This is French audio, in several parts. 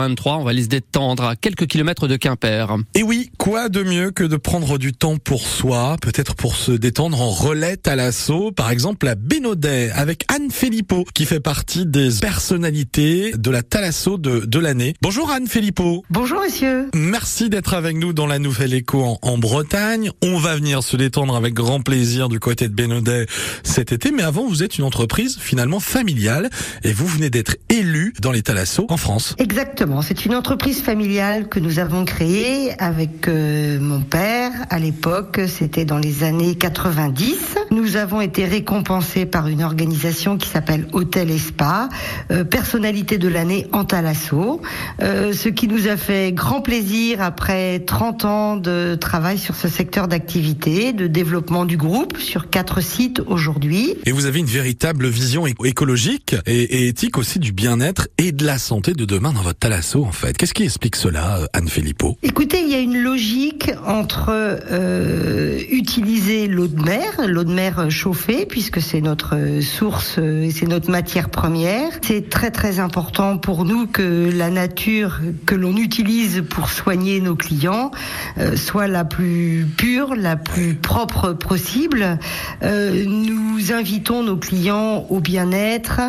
23, on va aller se détendre à quelques kilomètres de Quimper. Et oui, quoi de mieux que de prendre du temps pour soi, peut-être pour se détendre en relais à l'assaut, par exemple à Bénodet, avec Anne Filippo, qui fait partie des personnalités de la Talasso de, de l'année. Bonjour Anne Filippo. Bonjour monsieur. Merci d'être avec nous dans la Nouvelle Écho en, en, Bretagne. On va venir se détendre avec grand plaisir du côté de Bénodet cet été, mais avant vous êtes une entreprise finalement familiale et vous venez d'être élu dans les Talasso en France. Exactement. C'est une entreprise familiale que nous avons créée avec euh, mon père. À l'époque, c'était dans les années 90. Nous avons été récompensés par une organisation qui s'appelle Hôtel et Spa, euh, personnalité de l'année en Talasso, euh, ce qui nous a fait grand plaisir après 30 ans de travail sur ce secteur d'activité, de développement du groupe sur quatre sites aujourd'hui. Et vous avez une véritable vision écologique et, et éthique aussi du bien-être et de la santé de demain dans votre Talasso en fait. Qu'est-ce qui explique cela, Anne Filippo? Écoutez, il y a une logique entre euh, utiliser l'eau de mer, l'eau de mer chauffée, puisque c'est notre source et c'est notre matière première. C'est très très important pour nous que la nature que l'on utilise pour soigner nos clients euh, soit la plus pure, la plus propre possible. Euh, nous invitons nos clients au bien-être,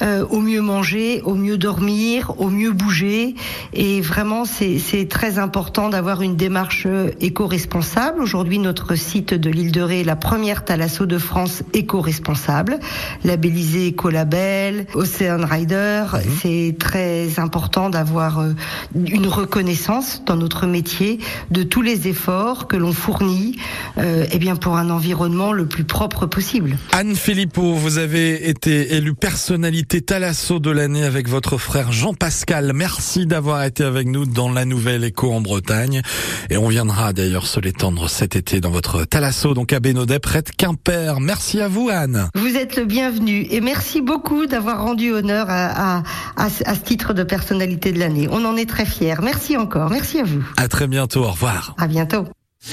euh, au mieux manger, au mieux dormir, au mieux bouger et vraiment, c'est très important d'avoir une démarche éco-responsable. Aujourd'hui, notre site de l'île de Ré la première thalasso de France éco-responsable, labellisée Ecolabel, Ocean Rider. Mhm. C'est très important d'avoir euh, une reconnaissance dans notre métier de tous les efforts que l'on fournit euh, eh bien pour un environnement le plus propre possible. Anne Filippo, vous avez été élue personnalité thalasso de l'année avec votre frère Jean-Pascal. Merci Merci d'avoir été avec nous dans la nouvelle écho en Bretagne. Et on viendra d'ailleurs se l'étendre cet été dans votre Talasso, donc à Bénodet, près de Quimper. Merci à vous, Anne. Vous êtes le bienvenu. Et merci beaucoup d'avoir rendu honneur à, à, à, ce titre de personnalité de l'année. On en est très fiers. Merci encore. Merci à vous. À très bientôt. Au revoir. À bientôt.